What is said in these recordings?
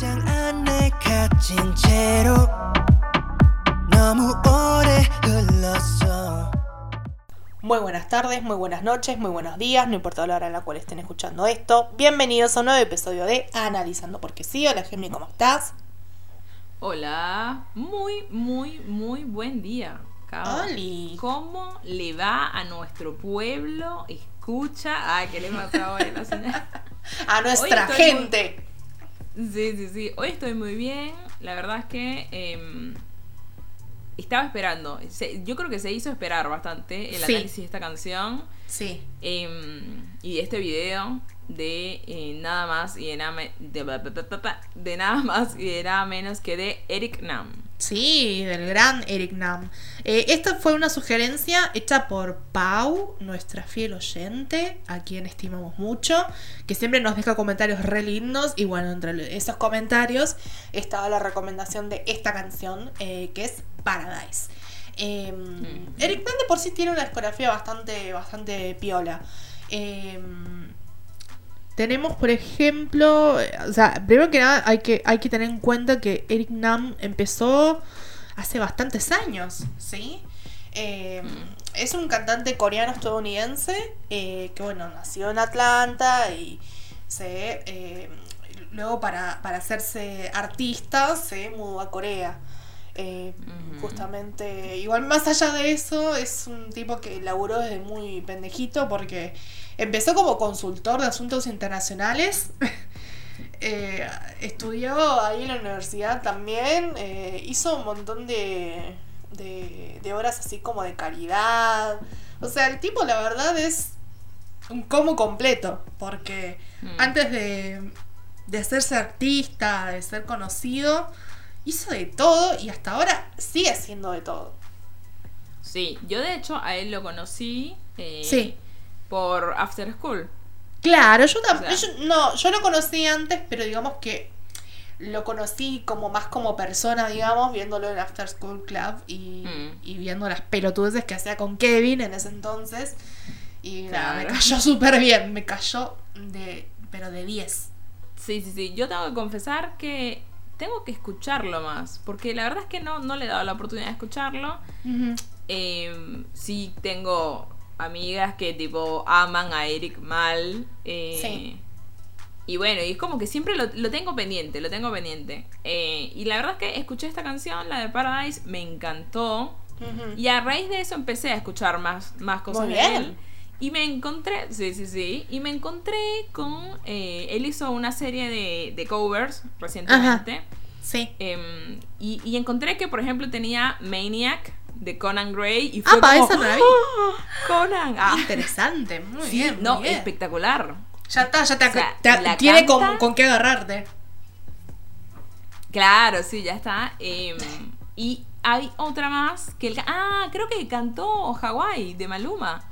포장 안에 갇힌 채로 너무 오래 흘렀어 Muy buenas tardes, muy buenas noches, muy buenos días, no importa la hora en la cual estén escuchando esto. Bienvenidos a un nuevo episodio de Analizando porque sí. Hola Gemini, ¿cómo estás? Hola, muy, muy, muy buen día. Cabo. Oli. ¿Cómo le va a nuestro pueblo? Escucha. Ay, ¿qué le pasa hoy a la señora? A nuestra Hoy estoy gente. Sí, sí, sí. Hoy estoy muy bien. La verdad es que em, estaba esperando. Se- yo creo que se hizo esperar bastante el Sí. análisis de esta canción Sí. em, y este video de eh, nada más y de nada, de, de nada más y de nada menos que de Eric Nam. Sí, del gran Eric Nam. Eh, esta fue una sugerencia hecha por Pau, nuestra fiel oyente, a quien estimamos mucho, que siempre nos deja comentarios re lindos. Y bueno, entre esos comentarios estaba la recomendación de esta canción, eh, que es Paradise. Eh, Eric Nam de por sí tiene una discografía bastante, bastante piola. Tenemos, por ejemplo, eh, o sea, primero que nada hay que, hay que tener en cuenta que Eric Nam empezó hace bastantes años, ¿sí? Eh, Es un cantante coreano-estadounidense eh, que, bueno, nació en Atlanta y se... eh, luego para, para hacerse artista se mudó a Corea. Eh. Justamente, igual más allá de eso, es un tipo que laburó desde muy pendejito porque empezó como consultor de asuntos internacionales. Eh, estudió ahí en la universidad también, eh, hizo un montón de, de, de obras así como de caridad. O sea, el tipo la verdad es un como completo, porque Mm. antes de, de hacerse artista, de ser conocido, hizo de todo y hasta ahora sigue haciendo de todo. Sí, yo de hecho a él lo conocí eh, Sí. Por After School. Claro, yo. O sea- no, yo lo conocí antes, pero digamos que lo conocí como más como persona, digamos, viéndolo en After School Club y, Mm. y viendo las pelotudeces que hacía con Kevin en ese entonces. Y nada, me Claro. cayó súper bien, me cayó de. pero de 10. Sí, sí, sí. Yo tengo que confesar que tengo que escucharlo más. Porque la verdad es que no, no le he dado la oportunidad de escucharlo. Eh, sí tengo amigas que tipo aman a Eric mal. eh, Sí. Y bueno, y es como que siempre lo, lo tengo pendiente, lo tengo pendiente. Eh, y la verdad es que escuché esta canción, la de Paradise, me encantó. Y a raíz de eso empecé a escuchar más, más cosas Muy de bien. él. Y me encontré, sí, sí, sí, y me encontré con, eh, él hizo una serie de, de covers recientemente. Sí. em, y, y encontré que, por ejemplo, tenía Maniac de Conan Gray. Y fue Ah, como, esa no la vi. ¡Ah! Conan. Ah, Interesante, muy sí, bien. muy no, bien. espectacular. Ya está, ya te, O sea, te- la tiene canta- con, con qué agarrarte. Claro, sí, ya está. Em, y hay otra más que el, ah, creo que cantó Hawaii de Maluma.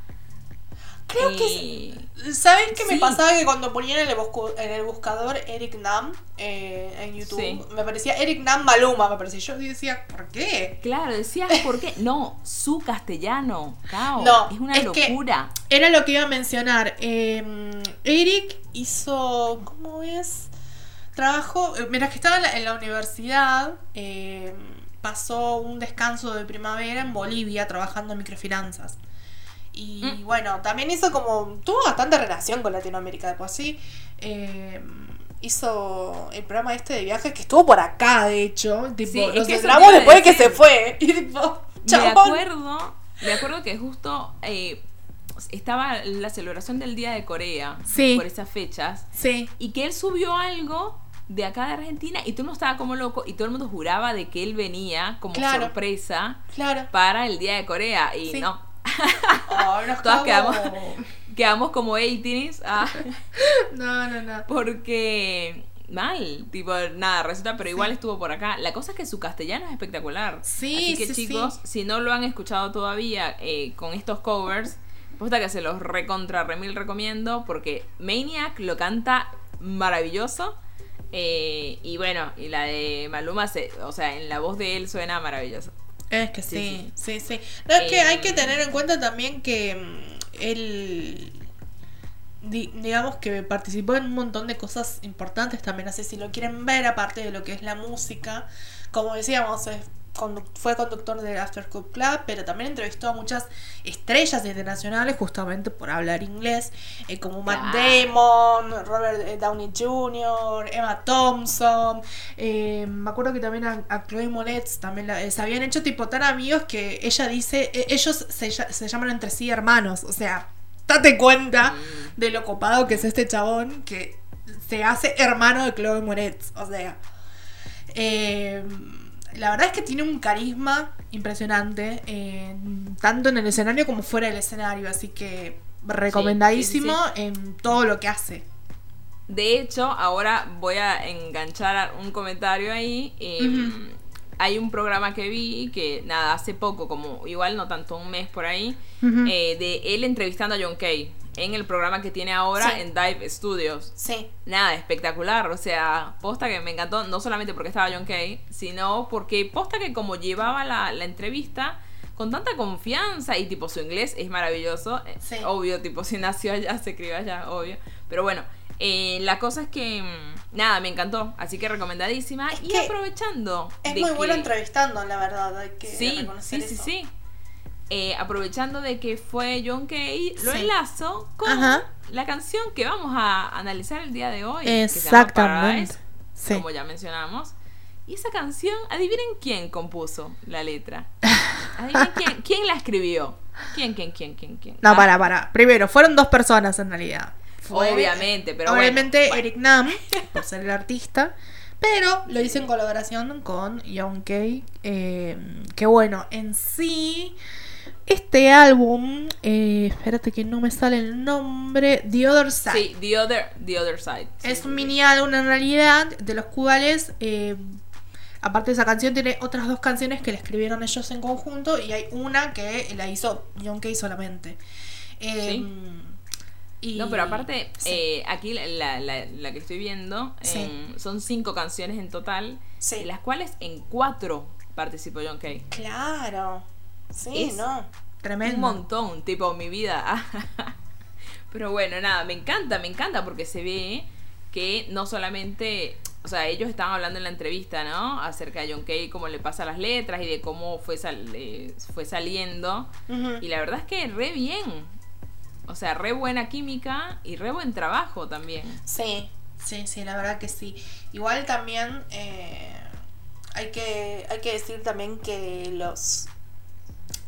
Creo que Eh, ¿Sabes qué me pasaba? Que cuando ponían en el, busco- en el buscador Eric Nam eh, en YouTube, Sí. me parecía Eric Nam Maluma, me parecía. Yo decía, ¿por qué? Claro, decías por qué. No, su castellano. Cao, No, es una es que- locura. Era lo que iba a mencionar. Eh, Eric hizo. ¿Cómo es? Trabajó. eh, Mientras que estaba en la, en la universidad, eh, pasó un descanso de primavera en Bolivia trabajando en microfinanzas. Y Mm. bueno, también hizo como. Tuvo bastante relación con Latinoamérica de por sí. Eh, hizo el programa este de viajes que estuvo por acá, de hecho. Tipo, Sí, nos a después de que se fue. Y tipo, Me chabón. acuerdo, me acuerdo que justo eh, estaba la celebración del Día de Corea Sí. por esas fechas. Sí. Y que él subió algo de acá de Argentina y todo el mundo estaba como loco y todo el mundo juraba de que él venía como Claro. sorpresa Claro. para el Día de Corea. Y Sí. no, Oh, nos Todas quedamos- quedamos como 18 ah, No, no, no. porque mal, tipo, nada, resulta, pero igual estuvo por acá. La cosa es que su castellano es espectacular. Sí, Así que sí, chicos, si no lo han escuchado todavía eh, con estos covers, posta que se los recontra remil recomiendo porque Maniac lo canta maravilloso. eh, y bueno, y la de Maluma, se, o sea, en la voz de él suena maravilloso. Es que Sí, sí, sí, sí. No, es que Eh, hay que tener en cuenta también que mm, él di- digamos que participó en un montón de cosas importantes también, así si lo quieren ver, aparte de lo que es la música, como decíamos, es fue conductor de After Club Club, pero también entrevistó a muchas estrellas internacionales justamente por hablar inglés, eh, como Matt. Damon, Robert eh, Downey Jr., Emma Thompson, eh, me acuerdo que también a, a Chloe Moretz también la- eh, se habían hecho tipo tan amigos que ella dice, ellos se, lla- se llaman entre sí hermanos, o sea, date cuenta Mm. de lo copado que es este chabón que se hace hermano de Chloe Moretz, o sea, eh, la verdad es que tiene un carisma impresionante, eh, tanto en el escenario como fuera del escenario, así que recomendadísimo en todo lo que hace. De hecho, ahora voy a enganchar un comentario ahí. eh, Ujú. Hay un programa que vi que, nada, hace poco, como igual no tanto, un mes por ahí, eh, de él entrevistando a John Kay en el programa que tiene ahora Sí. en Dive Studios. Sí, Nada, espectacular. O sea, posta que me encantó, no solamente porque estaba John Kay, sino porque posta que como llevaba la, la entrevista con tanta confianza y tipo su inglés es maravilloso. eh, Sí. Obvio, tipo si nació allá, se crió allá, obvio. Pero bueno, eh, la cosa es que, mm, nada, me encantó. Así que recomendadísima. Es y que aprovechando. es muy que- bueno entrevistando, la verdad, hay que Sí, sí, sí, sí. Eh, aprovechando de que fue John Kay, lo Sí. enlazo con Ajá. la canción que vamos a analizar el día de hoy. Exactamente. Sí. Como ya mencionamos. Y esa canción, adivinen quién compuso la letra. Adivinen quién, quién la escribió. ¿Quién, quién, quién, quién, quién? No, Ah, para, para. Primero, fueron dos personas en realidad. Fue- Obviamente, pero Obviamente bueno, bueno. Eric Nam, por ser el artista. Pero lo hice en colaboración con Young Kay. eh, que bueno, en sí, este álbum, eh, espérate que no me sale el nombre, The Other Side. Sí, The Other, the other Side. Sí, Es sí, un sí. mini álbum en realidad, de los cuales, eh, aparte de esa canción, tiene otras dos canciones que le escribieron ellos en conjunto y hay una que la hizo John Kay solamente. Eh, y- No, pero aparte, sí. eh, aquí la, la- la- la que estoy viendo Sí. em, son cinco canciones en total, Sí. de las cuales en cuatro participó John Kay. Claro. Sí, Es no. Tremendo. Un montón, tipo mi vida. Pero bueno, nada, me encanta, me encanta porque se ve que no solamente, o sea, ellos estaban hablando en la entrevista, ¿no? Acerca de John Kay, cómo le pasa las letras y de cómo fue, sal- eh, fue saliendo. Y la verdad es que re bien. O sea, re buena química y re buen trabajo también. Sí, sí, sí, la verdad que sí. Igual también eh, hay, que, hay que decir también que los...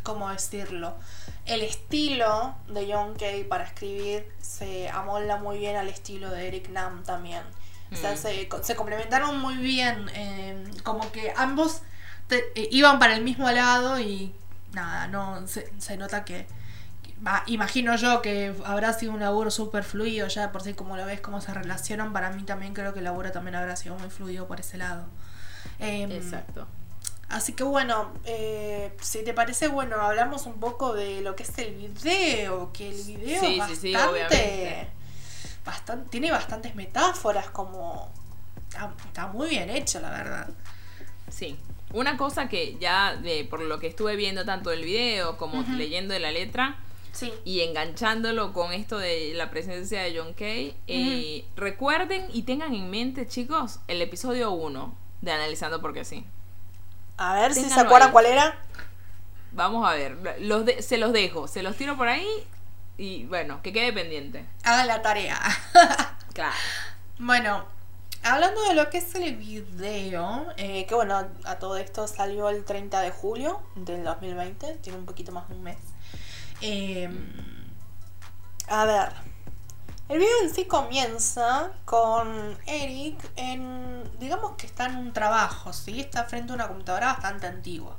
¿Cómo decirlo? El estilo de John Kay para escribir se amolda muy bien al estilo de Eric Nam también. O sea, Mm. se, se complementaron muy bien. eh, como que ambos te- eh, iban para el mismo lado y nada, no se, se nota que, imagino yo que habrá sido un laburo súper fluido ya por si como lo ves, cómo se relacionan. Para mí también creo que el laburo también habrá sido muy fluido por ese lado. Em, Exacto. Así que bueno, eh, si te parece, bueno, hablamos un poco de lo que es el video, que el video Sí, es sí, sí, bastante, tiene bastantes metáforas, como está, está muy bien hecho, la verdad. Sí. Una cosa que ya, de, por lo que estuve viendo tanto el video como leyendo de la letra, Sí, y enganchándolo con esto de la presencia de John Kay, eh, recuerden y tengan en mente, chicos, el episodio 1 de Analizando porque sí. A ver si se acuerdan ahí. cuál era. Vamos a ver, los de- se los dejo, se los tiro por ahí y bueno, que quede pendiente. Hagan la tarea. Claro. Bueno, hablando de lo que es el video, eh, que bueno, a todo esto salió el 30 de julio del 2020, tiene un poquito más de un mes. Eh, a ver, el video en sí comienza con Eric en, digamos que está en un trabajo, ¿sí? Está frente a una computadora bastante antigua.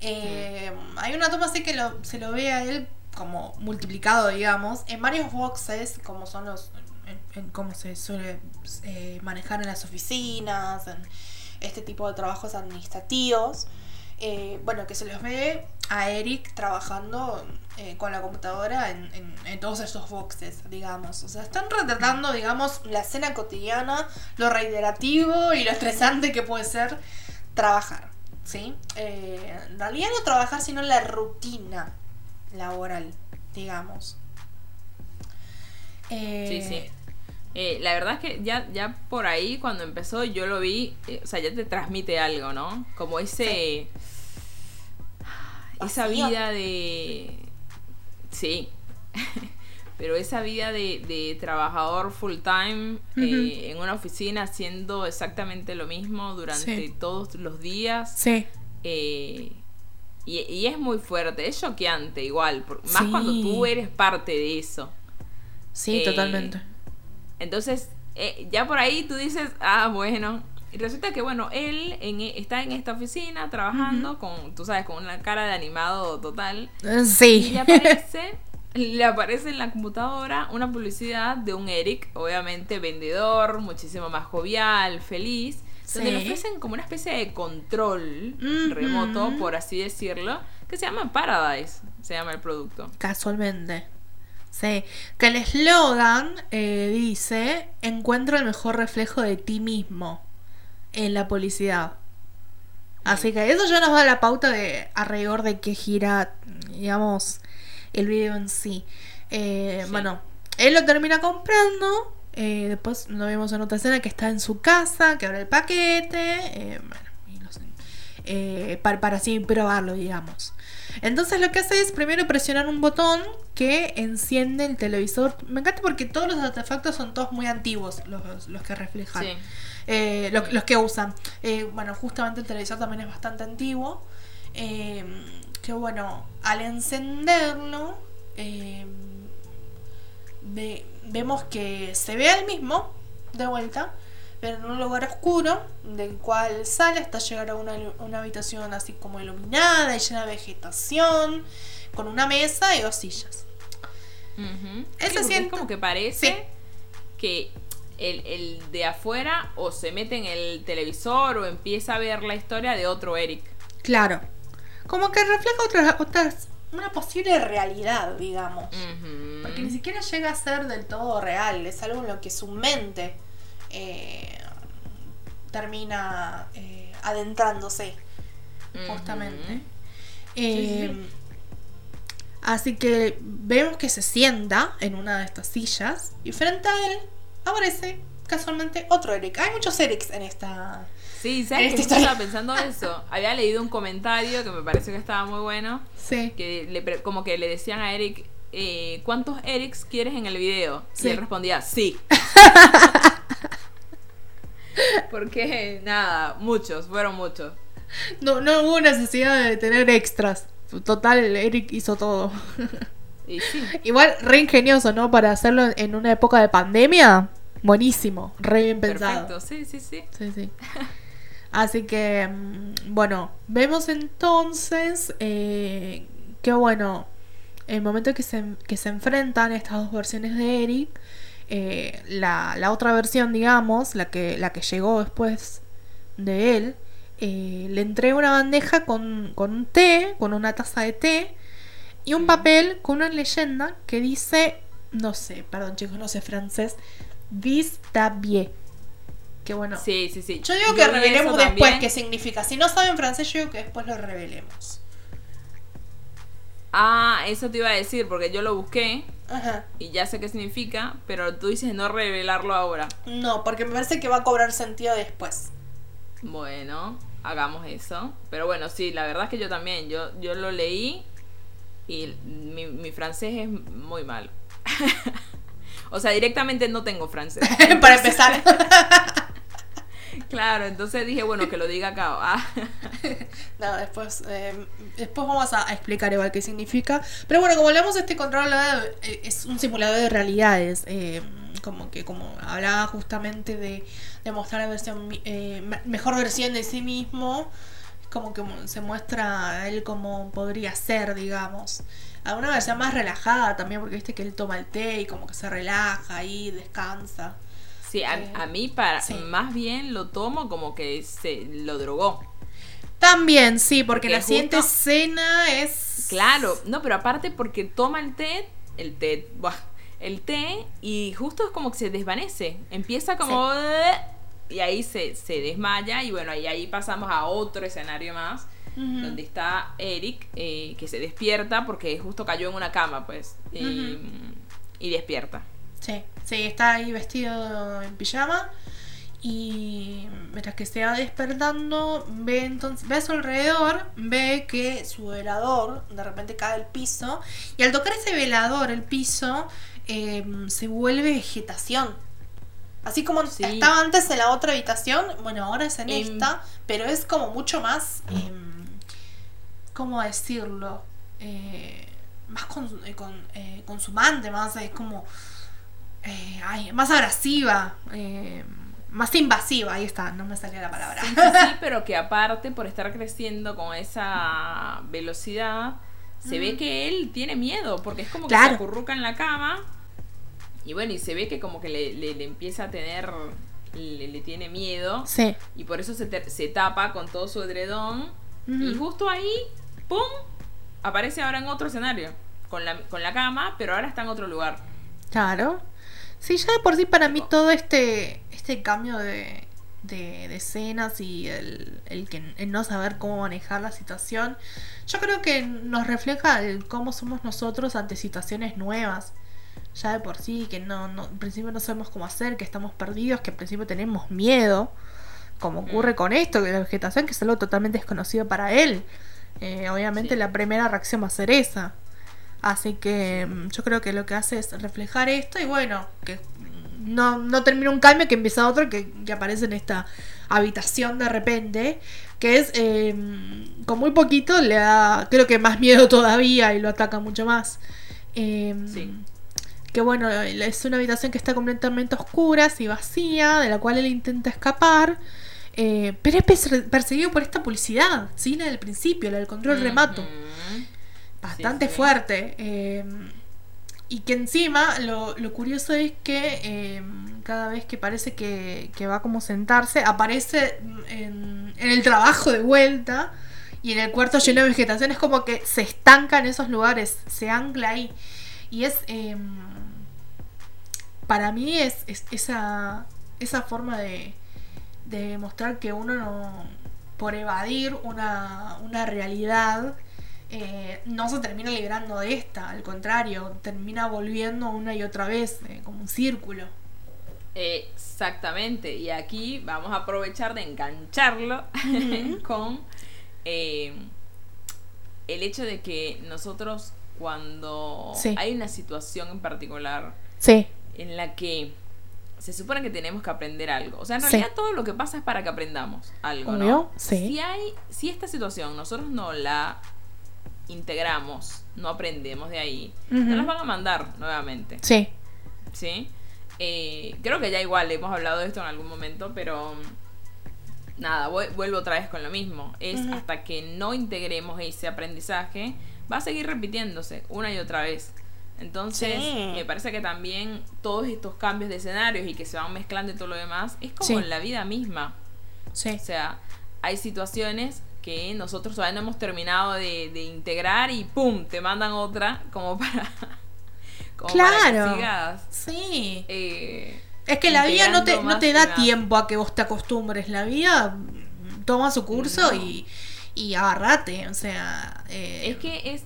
Eh, Hay una toma así que lo- se lo ve a él como multiplicado, digamos, en varios boxes, como son los, en, en cómo se suele eh, manejar en las oficinas, en este tipo de trabajos administrativos. Eh, bueno, que se los ve a Eric trabajando eh, con la computadora en, en- en todos esos boxes, digamos. O sea, están retratando, digamos, la escena cotidiana, lo reiterativo y lo estresante que puede ser trabajar. ¿Sí? Eh, en realidad no trabajar, sino la rutina laboral, digamos. Eh, Sí, sí. Eh, la verdad es que ya, ya por ahí, cuando empezó, yo lo vi, eh, o sea, ya te transmite algo, ¿no? Como ese... Esa vida de... Sí. Pero esa vida de, de trabajador full time eh, en una oficina haciendo exactamente lo mismo durante Sí. todos los días. Sí. eh, y, y es muy fuerte, es choqueante igual, por- más Sí. cuando tú eres parte de eso. Sí, totalmente. Entonces, eh, ya por ahí tú dices, ah, bueno. Y resulta que, bueno, él en, e- está en esta oficina trabajando con, tú sabes, con una cara de animado total. Eh, Y Sí. le aparece, le aparece en la computadora una publicidad de un Eric, obviamente vendedor, muchísimo más jovial, feliz. Donde le ofrecen como una especie de control remoto, por así decirlo, que se llama Paradise, se llama el producto. Casualmente. Sí. Que el eslogan eh, dice: Encuentro el mejor reflejo de ti mismo en la publicidad. Así que eso ya nos da la pauta de alrededor de qué gira, digamos, el video en sí. Eh, Sí. Bueno, él lo termina comprando. eh, después lo vemos en otra escena que está en su casa, que abre el paquete. eh, bueno, sé, para, para así probarlo, digamos. Entonces lo que hace es primero presionar un botón que enciende el televisor. Me encanta porque todos los artefactos son todos muy antiguos los, los que reflejan. Sí. Eh, lo- los que usan. Eh, bueno, justamente el televisor también es bastante antiguo. Eh, que bueno, al encenderlo, ve- vemos que se ve al mismo de vuelta, en un lugar oscuro, del cual sale hasta llegar a una, una habitación así como iluminada y llena de vegetación, con una mesa y dos sillas. Sí, siento- es como que parece Sí. que el, el de afuera o se mete en el televisor o empieza a ver la historia de otro Eric. Claro. Como que refleja otras, otras, una posible realidad, digamos. Porque ni siquiera llega a ser del todo real, es algo en lo que su mente eh, termina eh, adentrándose, justamente. Eh, sí. Así que vemos que se sienta en una de estas sillas y frente a él aparece casualmente otro Eric. Hay muchos Erics en esta... Sí, ¿sabes esta que historia. estaba pensando eso? Había leído un comentario que me pareció que estaba muy bueno, Sí. que le como que le decían a Eric, eh, ¿cuántos Erics quieres en el video? Sí. Y él respondía, sí. Porque nada, muchos, fueron muchos. No, no hubo necesidad de tener extras. Total, Eric hizo todo. Y sí. Igual, re ingenioso, ¿no? Para hacerlo en una época de pandemia. Buenísimo, re bien pensado. Perfecto, sí, sí, sí. Sí, sí. Así que, mm, bueno, vemos entonces eh, que, bueno, el momento que se, que se enfrentan estas dos versiones de Eric, eh, la, la otra versión, digamos, la que, la que llegó después de él, eh, le entrega una bandeja con, con un té, con una taza de té, y un papel con una leyenda que dice, no sé, perdón chicos, no sé francés, Vis bien. Que bueno. Sí, sí, sí. Yo digo que revelemos después qué significa. Si no saben francés, yo digo que después lo revelemos. Ah, eso te iba a decir, porque yo lo busqué Ajá. y ya sé qué significa, pero tú dices no revelarlo ahora. No, porque me parece que va a cobrar sentido después. Bueno, hagamos eso. Pero bueno, sí, la verdad es que yo también, yo, yo lo leí y mi, mi francés es muy malo. o sea, directamente no tengo francés. Para empezar. Claro, entonces dije, bueno, que lo diga acá. Ah. no, después, eh, después vamos a, a explicar igual qué significa. Pero bueno, como hablamos, este control eh, es un simulador de realidades. eh, como que como hablaba justamente de, de mostrar la versión eh, me- mejor versión de sí mismo. Como que se muestra a él como podría ser, digamos. Alguna versión más relajada también, porque viste que él toma el té y como que se relaja ahí, descansa. Sí, a, a mí para sí. más bien lo tomo como que se lo drogó. También, sí, porque Que la siguiente escena es. Claro, no, pero aparte porque toma el té, el té, buah, el té y justo es como que se desvanece. Empieza como... Y ahí se, se desmaya y bueno, y ahí pasamos a otro escenario más. Donde está Eric, eh, que se despierta porque justo cayó en una cama, pues. Y, y despierta. Sí, sí, está ahí vestido en pijama. Y mientras que se va despertando, ve entonces, ve a su alrededor, ve que su velador de repente cae al piso. Y al tocar ese velador, el piso, eh, se vuelve vegetación. Así como Sí. estaba antes en la otra habitación, bueno, ahora es en Em. esta, pero es como mucho más. em, ¿Cómo decirlo? Eh, más con, eh, con, eh, consumante, más es como. Eh, ay, más abrasiva, eh, más invasiva, ahí está, no me salía la palabra. Sí, pero que aparte, por estar creciendo con esa velocidad, se ve que él tiene miedo, porque es como que Claro. se acurruca en la cama. Y bueno, y se ve que como que le, le- le empieza a tener, le, le tiene miedo. Sí. Y por eso se, te- se tapa con todo su edredón. Y justo ahí, ¡pum! Aparece ahora en otro escenario. Con la, con la cama, pero ahora está en otro lugar. Claro. Sí, ya de por sí para mí todo este, este cambio de, de, de escenas y el, el, que, el no saber cómo manejar la situación, yo creo que nos refleja el cómo somos nosotros ante situaciones nuevas. Ya de por sí, que no, no, en principio no sabemos cómo hacer, que estamos perdidos, que en principio tenemos miedo, como ocurre con esto, que la vegetación, que es algo totalmente desconocido para él. Eh, obviamente Sí. la primera reacción va a ser esa. Así que mm, yo creo que lo que hace es reflejar esto y bueno, que mm, no, no termina un cambio que empieza otro que, que aparece en esta habitación de repente, que es eh, con muy poquito le da creo que más miedo todavía y lo ataca mucho más. Eh, Sí. Que bueno, es una habitación que está completamente oscura y vacía, de la cual él intenta escapar. eh, pero es perse- perseguido por esta publicidad, ¿sí? La del principio, la del control remoto Ujú. Bastante Sí, sí. fuerte. eh, y que encima lo, lo curioso es que eh, cada vez que parece que, que va como sentarse, aparece en, en el trabajo de vuelta y en el cuarto lleno de vegetación. Es como que se estanca en esos lugares, se ancla ahí. Y es. eh, para mí es, es esa, esa forma de, de mostrar que uno no, por evadir una, una realidad eh, no se termina librando de esta, al contrario, termina volviendo una y otra vez, eh, como un círculo. Exactamente, y aquí vamos a aprovechar de engancharlo con eh, el hecho de que nosotros cuando Sí. hay una situación en particular Sí, en la que se supone que tenemos que aprender algo, o sea, en Sí. realidad todo lo que pasa es para que aprendamos algo, ¿no? Obvio, sí. Si hay, si esta situación nosotros no la integramos, no aprendemos de ahí, nos las van a mandar nuevamente. sí, ¿sí? Eh, creo que ya igual hemos hablado de esto en algún momento, pero mm, nada, vu- vuelvo otra vez con lo mismo. Es hasta que no integremos ese aprendizaje, va a seguir repitiéndose una y otra vez. Entonces, Sí. me parece que también todos estos cambios de escenarios y que se van mezclando y todo lo demás, es como Sí. en la vida misma. sí. O sea, hay situaciones que nosotros todavía no hemos terminado de, de integrar y ¡pum! te mandan otra como para, como para que Claro. sigas Sí. eh, Es que la vida no te, no te da tiempo a que vos te acostumbres. La vida mm, toma su curso No. y, y agarrate. O sea, eh, Es que es.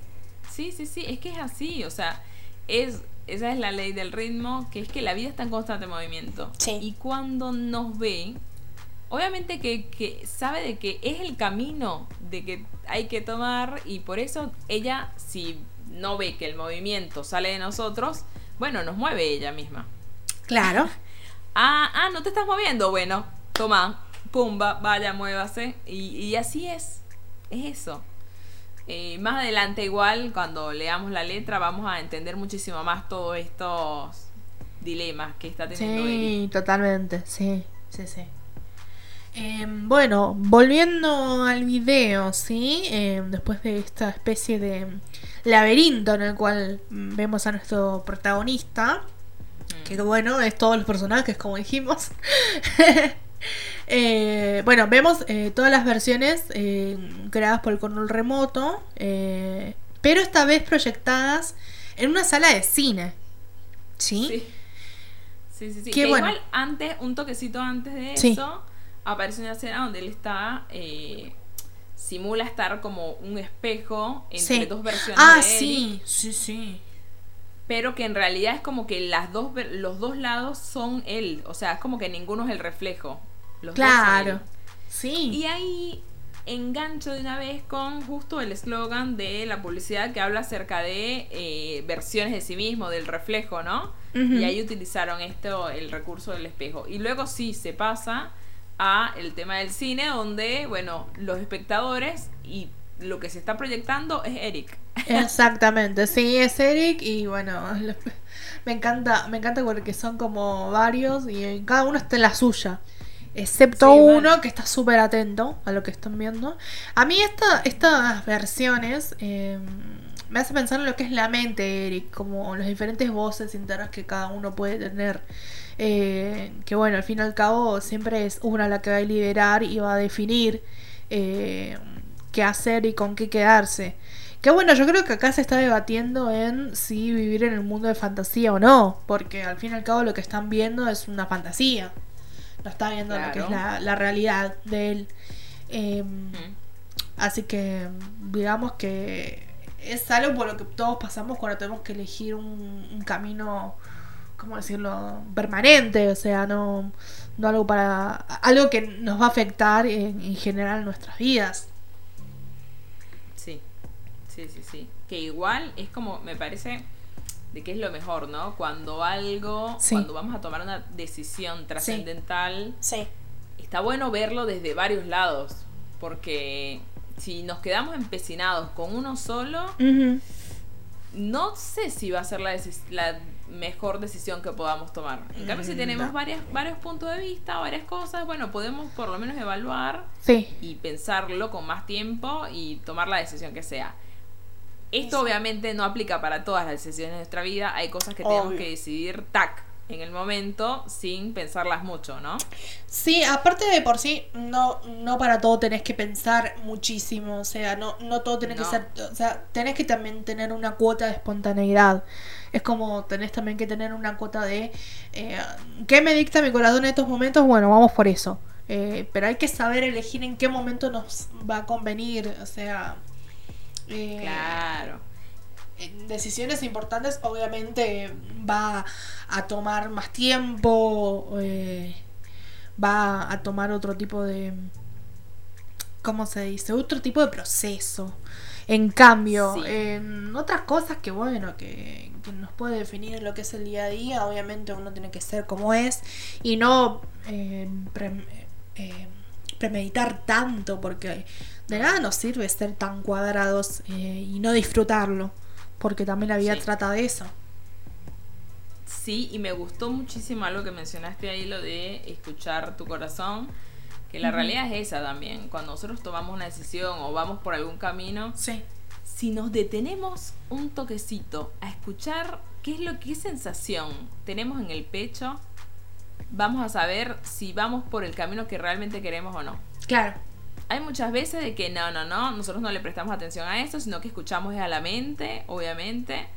Sí, sí, sí, es que es así. O sea, es. Esa es la ley del ritmo, que es que la vida está en constante movimiento. Sí. Y cuando nos ve, obviamente que, que sabe de que es el camino de que hay que tomar y por eso ella, si no ve que el movimiento sale de nosotros, bueno, nos mueve ella misma. Claro. Ah, ah, no te estás moviendo. Bueno, toma, pumba, vaya, muévase. Y, y así es. Es eso. Eh, más adelante, igual, cuando leamos la letra, vamos a entender muchísimo más todos estos dilemas que está teniendo. Sí, totalmente, sí, sí, sí. Em, bueno, volviendo al video, ¿sí? Em, después de esta especie de laberinto en el cual vemos a nuestro protagonista, Mm. que bueno, es todos los personajes, como dijimos. Eh, bueno, vemos eh, todas las versiones eh, creadas por el control remoto, eh, pero esta vez proyectadas en una sala de cine. ¿Sí? Sí. Sí, sí, sí. Que bueno. igual antes, un toquecito antes de Sí. eso, aparece una escena donde él está. eh, simula estar como un espejo entre Sí. dos versiones Ah, de Eric. sí, sí, sí. pero que en realidad es como que las dos, los dos lados son él. O sea, es como que ninguno es el reflejo. Los Claro. él. Sí. Y ahí engancho de una vez con justo el eslogan de la publicidad que habla acerca de eh, versiones de sí mismo, del reflejo, ¿no? Y ahí utilizaron esto, el recurso del espejo. Y luego sí se pasa a el tema del cine, donde, bueno, los espectadores y lo que se está proyectando es Eric. Exactamente, sí, es Eric y bueno, me encanta, me encanta porque son como varios y cada uno está en la suya. Excepto Sí, uno bueno. que está súper atento a lo que están viendo. A mí esta, estas versiones eh, me hace pensar en lo que es la mente Eric, como las diferentes voces internas que cada uno puede tener. Eh, que bueno, al fin y al cabo siempre es una la que va a liderar y va a definir eh, qué hacer y con qué quedarse. Que bueno, yo creo que acá se está debatiendo en si vivir en el mundo de fantasía o no, porque al fin y al cabo lo que están viendo es una fantasía. No está viendo lo que es la, la realidad de él. Eh, Mm. Así que digamos que es algo por lo que todos pasamos cuando tenemos que elegir un, un camino, ¿cómo decirlo?, permanente, o sea, no, no algo para algo que nos va a afectar en, en general en nuestras vidas. Sí, sí, sí, sí. Que igual es como, me parece, de que es lo mejor, ¿no? Cuando algo, Sí. cuando vamos a tomar una decisión trascendental, Sí. está bueno verlo desde varios lados, porque si nos quedamos empecinados con uno solo, no sé si va a ser la, la mejor decisión que podamos tomar. En cambio, si Mm, tenemos no. varias, varios puntos de vista, varias cosas, bueno, podemos por lo menos evaluar Sí. y pensarlo con más tiempo y tomar la decisión que sea. Esto obviamente no aplica para todas las decisiones de nuestra vida. Hay cosas que tenemos que decidir tac en el momento sin pensarlas mucho, ¿no? Sí, aparte de por sí, no, no para todo tenés que pensar muchísimo, o sea, no, no todo tiene que ser, o sea, tenés que también tener una cuota de espontaneidad. Es como tenés también que tener una cuota de, eh, ¿qué me dicta mi corazón en estos momentos? Bueno, vamos por eso. Eh, pero hay que saber elegir en qué momento nos va a convenir, o sea... eh, Claro. Decisiones importantes obviamente va a tomar más tiempo, eh, va a tomar otro tipo de, ¿cómo se dice? Otro tipo de proceso. En cambio, Sí. en otras cosas que bueno, que, que nos puede definir lo que es el día a día, obviamente uno tiene que ser como es y no eh, pre- eh, premeditar tanto porque de nada nos sirve ser tan cuadrados eh, y no disfrutarlo, porque también la vida Sí. trata de eso. Sí, y me gustó muchísimo algo que mencionaste ahí, lo de escuchar tu corazón, que la realidad es esa también. Cuando nosotros tomamos una decisión o vamos por algún camino, Sí. si nos detenemos un toquecito a escuchar qué es lo qué sensación tenemos en el pecho, vamos a saber si vamos por el camino que realmente queremos o no. Claro. Hay muchas veces de que no, no, no, nosotros no le prestamos atención a eso, sino que escuchamos a la mente, obviamente,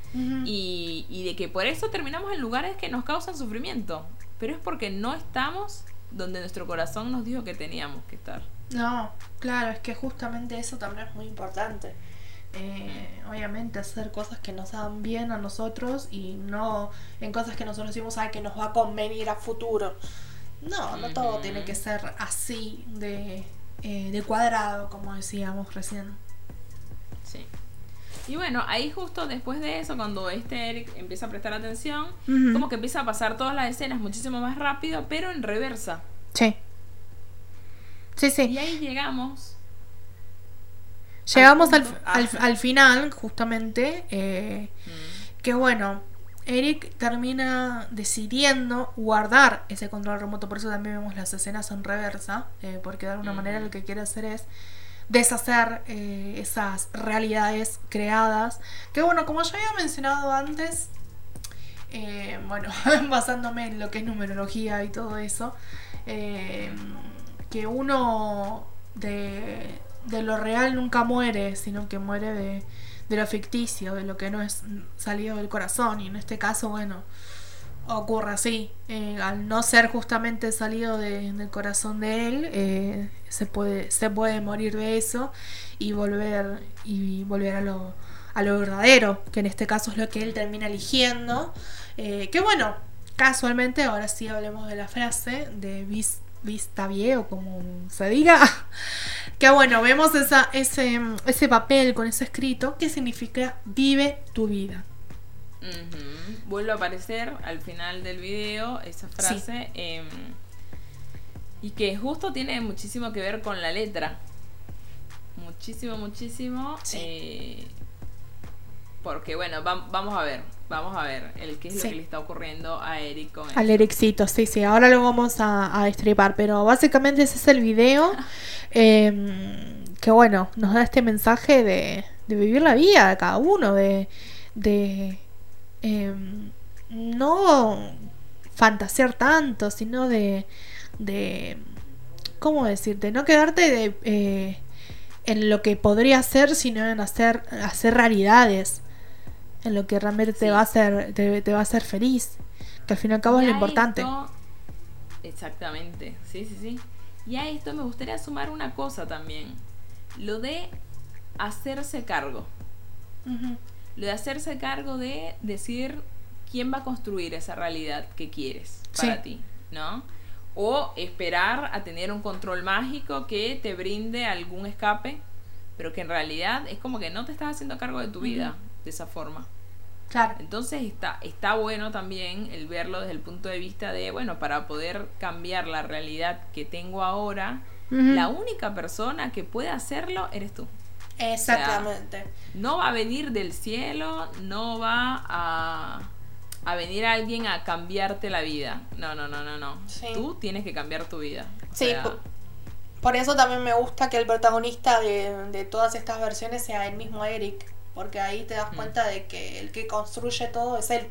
y, y de que por eso terminamos en lugares que nos causan sufrimiento. Pero es porque no estamos donde nuestro corazón nos dijo que teníamos que estar. No, claro, es que justamente eso también es muy importante. Eh, obviamente hacer cosas que nos hagan bien a nosotros y no en cosas que nosotros decimos "Ay, que nos va a convenir a futuro. No, no todo tiene que ser así de, eh, de cuadrado, como decíamos recién. Sí. Y bueno, ahí justo después de eso, cuando este Eric empieza a prestar atención, como que empieza a pasar todas las escenas muchísimo más rápido, pero en reversa. Sí. Sí, Y sí. ahí llegamos. Llegamos al, al, al final, justamente, eh, Mm, que bueno, Eric termina decidiendo guardar ese control remoto, por eso también vemos las escenas en reversa, eh, porque de alguna manera lo que quiere hacer es deshacer eh, esas realidades creadas, que bueno, como ya había mencionado antes, eh, bueno, basándome en lo que es numerología y todo eso, que uno de, de lo real nunca muere, sino que muere de, de lo ficticio, de lo que no es salido del corazón. Y en este caso, bueno, ocurre así. Eh, al no ser justamente salido de- del corazón de él, eh, se, puede, se puede morir de eso y volver, y volver a, lo, a lo verdadero, que en este caso es lo que él termina eligiendo. Eh, que bueno, casualmente, ahora sí hablemos de la frase de vis, vista bien o como se diga. Que bueno, vemos esa, ese, ese papel con ese escrito que significa vive tu vida. Vuelve a aparecer al final del video esa frase. em, y que justo tiene muchísimo que ver con la letra. Muchísimo, muchísimo. Sí. eh, porque bueno, vam- vamos a ver. Vamos a ver el qué es Sí. lo que le está ocurriendo a Eric con Al Ericito, sí, sí, ahora lo vamos a, a destripar, pero básicamente ese es el video eh, que bueno, nos da este mensaje de, de vivir la vida de cada uno, de, de eh, no fantasear tanto, sino de, de ¿cómo decir? De no quedarte de, eh, en lo que podría ser, sino en hacer, hacer realidades, en lo que realmente te va a hacer, te, te va a hacer feliz, que al fin y al cabo es lo importante. esto- exactamente, sí, sí, sí. Y a esto me gustaría sumar una cosa también. Lo de hacerse cargo. Lo de hacerse cargo de decir quién va a construir esa realidad que quieres para Sí. ti, ¿no? O esperar a tener un control mágico que te brinde algún escape, pero que en realidad es como que no te estás haciendo cargo de tu vida de esa forma. Claro. Entonces está, está bueno también el verlo desde el punto de vista de, bueno, para poder cambiar la realidad que tengo ahora, la única persona que puede hacerlo eres tú. Exactamente. No va a venir del cielo, no va a, a venir alguien a cambiarte la vida. No, no, no, no, no. Sí. Tú tienes que cambiar tu vida. O Sí, sea, por eso también me gusta que el protagonista de, de todas estas versiones sea el mismo Eric, porque ahí te das Mm. cuenta de que el que construye todo es él.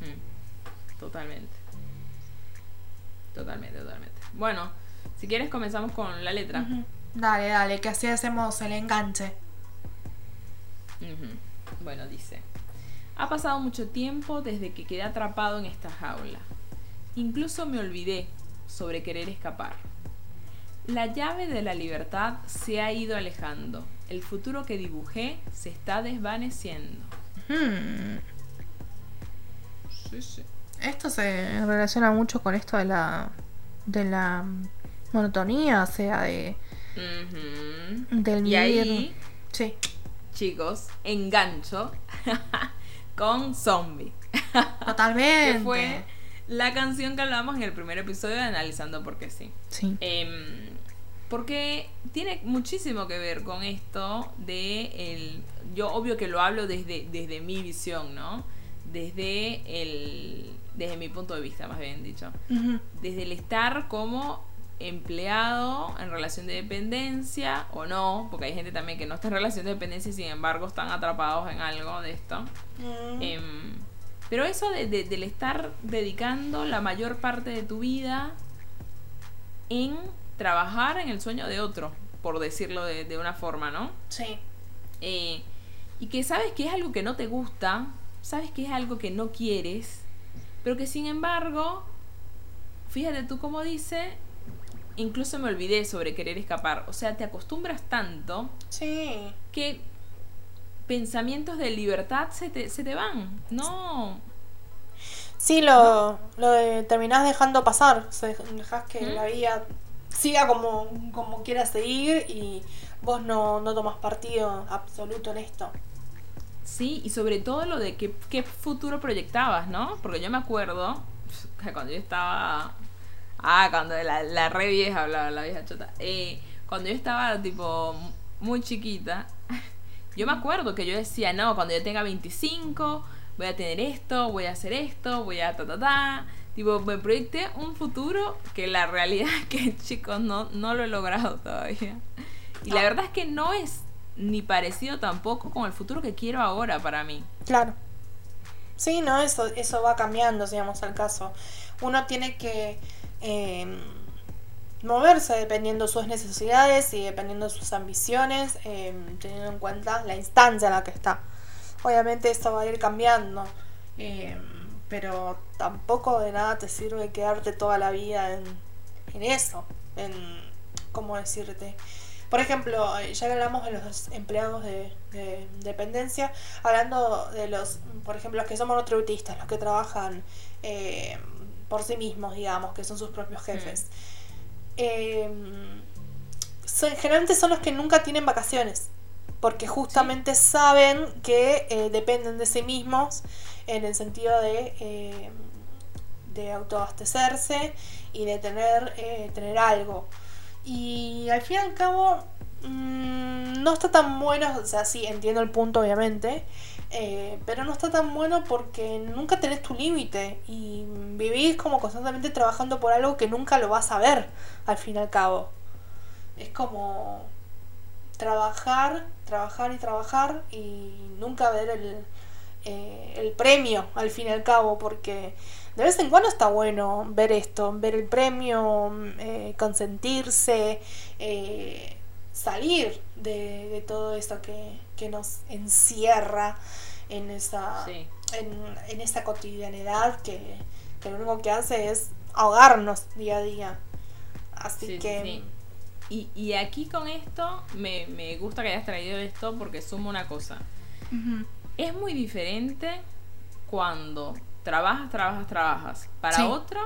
mm, totalmente. Totalmente, totalmente. Bueno, si quieres comenzamos con la letra. Dale, dale, que así hacemos el enganche. Bueno, dice, ha pasado mucho tiempo desde que quedé atrapado en esta jaula. Incluso me olvidé sobre querer escapar. La llave de la libertad se ha ido alejando. El futuro que dibujé se está desvaneciendo. Hmm. Sí, sí. Esto se relaciona mucho con esto de la de la monotonía, o sea, de del Y ahí, Sí. chicos, engancho con Zombie. Totalmente. que fue la canción que hablamos en el primer episodio de Analizando Porque sí. Sí. Em, porque tiene muchísimo que ver con esto de el. Yo obvio que lo hablo desde, desde mi visión, ¿no? Desde el. Desde mi punto de vista, más bien dicho. Desde el estar como empleado en relación de dependencia o no, porque hay gente también que no está en relación de dependencia y sin embargo están atrapados en algo de esto. Mm. Em, pero eso de, de- del estar dedicando la mayor parte de tu vida en trabajar en el sueño de otro, por decirlo de, de una forma, ¿no? Sí. Eh, y que sabes que es algo que no te gusta, sabes que es algo que no quieres, pero que sin embargo, fíjate tú como dice, incluso me olvidé sobre querer escapar. O sea, te acostumbras tanto Sí. que pensamientos de libertad se te, se te van. No. Sí, lo, lo de- terminás dejando pasar. O sea, dejás que ¿Mm? la vida siga como, como quiera seguir y vos no, no tomas partido absoluto en esto. Sí, y sobre todo lo de qué, qué futuro proyectabas, ¿no? Porque yo me acuerdo que cuando yo estaba. Ah, cuando la, la re vieja hablaba, la vieja chota. Eh, cuando yo estaba, tipo, muy chiquita, yo me acuerdo que yo decía, no, cuando yo tenga 25, voy a tener esto, voy a hacer esto, voy a ta ta. Tipo, me proyecté un futuro que la realidad es que, chicos, no, no lo he logrado todavía. Y la Ah. verdad es que no es ni parecido tampoco con el futuro que quiero ahora para mí. Claro. Sí, no, eso, eso va cambiando, si vamos al caso. Uno tiene que eh, moverse dependiendo de sus necesidades y dependiendo de sus ambiciones, eh, teniendo en cuenta la instancia en la que está. Obviamente eso va a ir cambiando, eh, pero tampoco de nada te sirve quedarte toda la vida en, en eso, en, ¿cómo decirte? Por ejemplo, eh, ya que hablamos de los empleados de, de dependencia, hablando de los, por ejemplo, los que son monotributistas, los que trabajan eh, por sí mismos, digamos, que son sus propios jefes. Eh, son- generalmente son los que nunca tienen vacaciones, porque justamente saben que eh, dependen de sí mismos en el sentido de, eh, de autoabastecerse y de tener, eh, tener algo. Y al fin y al cabo, mm, no está tan bueno, o sea, sí, entiendo el punto, obviamente, eh, pero no está tan bueno porque nunca tenés tu límite y vivís como constantemente trabajando por algo que nunca lo vas a ver, al fin y al cabo. Es como trabajar, trabajar y trabajar y nunca ver el, eh, el premio, al fin y al cabo, porque de vez en cuando está bueno ver esto, ver el premio, eh, consentirse, eh, salir de, de todo eso que, que nos encierra en esa, Sí. en, en esa cotidianidad que, que lo único que hace es ahogarnos día a día. Así Sí, sí, que... sí. Y, y aquí con esto, me, me gusta que hayas traído esto porque suma una cosa. Es muy diferente cuando trabajas, trabajas, trabajas para Sí. otro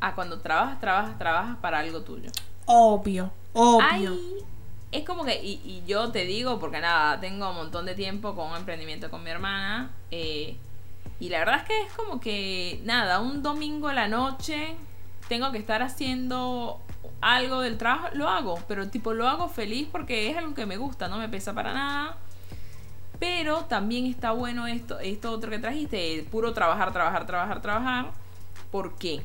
a cuando trabajas, trabajas, trabajas para algo tuyo. Obvio, obvio. Es como que, y, y yo te digo, porque nada, tengo un montón de tiempo con un emprendimiento con mi hermana, eh, y la verdad es que es como que, nada, un domingo a la noche tengo que estar haciendo algo del trabajo, lo hago, pero tipo lo hago feliz porque es algo que me gusta, no me pesa para nada. Pero también está bueno esto, esto otro que trajiste, el puro trabajar, trabajar, trabajar, trabajar. ¿Por qué?